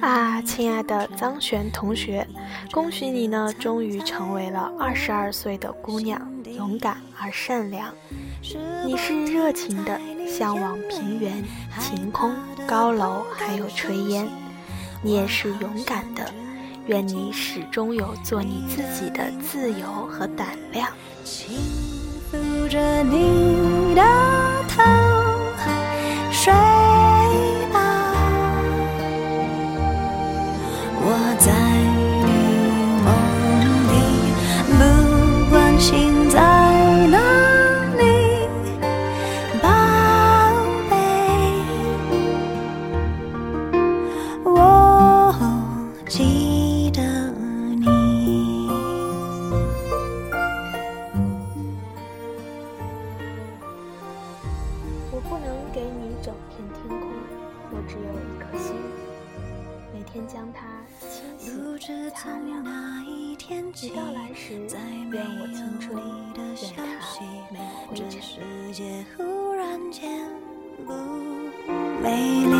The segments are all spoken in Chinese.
啊，亲爱的张璇同学，恭喜你呢，终于成为了二十二岁的姑娘，勇敢而善良。你是热情的，向往平原、晴空、高楼，还有炊烟。你也是勇敢的，愿你始终有做你自己的自由和胆量。轻抚着你的我只有一颗心，每天将它清洗擦亮。你到来时，愿我青春，愿它没有灰尘。世界忽然间不美丽。阳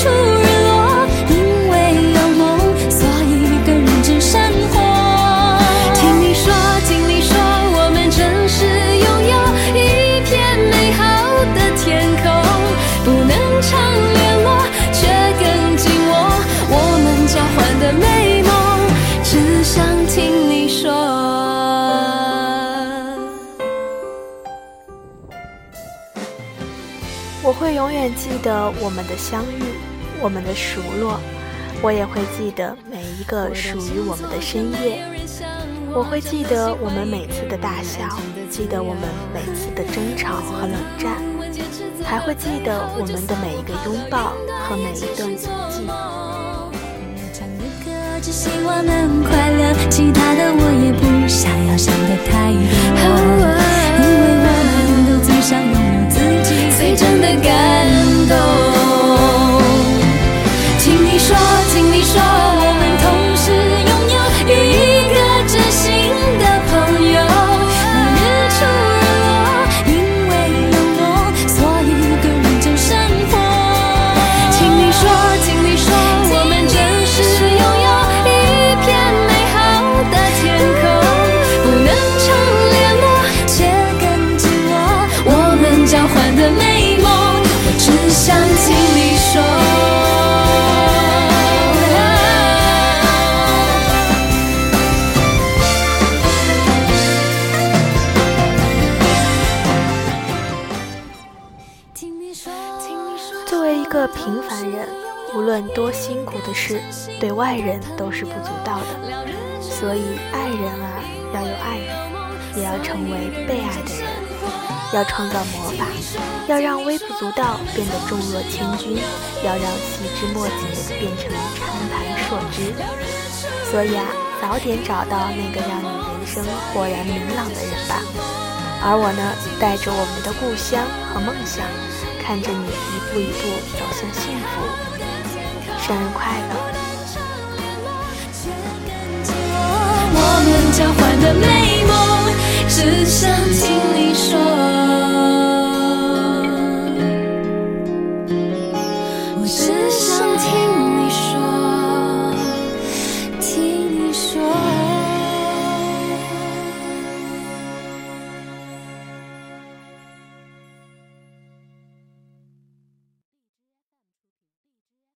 出日落因为有梦所以更认真生活。听你说听你说我们真实拥有一片美好的天空。不能常联络却更紧握我们交换的美梦。只想听你说我会永远记得我们的相遇。我们的熟络。我也会记得每一个属于我们的深夜。我会记得我们每次的大笑，记得我们每次的争吵和冷战，还会记得我们的每一个拥抱和每一段足迹。只希望能快乐，其他的我也不想要想的太多，无论多辛苦的事，对外人都是不足道的。所以，爱人啊，要有爱人，也要成为被爱的人，要创造魔法，要让微不足道变得重若千钧，要让细枝末节变成长盘硕枝。所以啊，早点找到那个让你人生豁然明朗的人吧。而我呢，带着我们的故乡和梦想，看着你一步一步走向幸福。生日快乐！我们交换的美梦，只想听你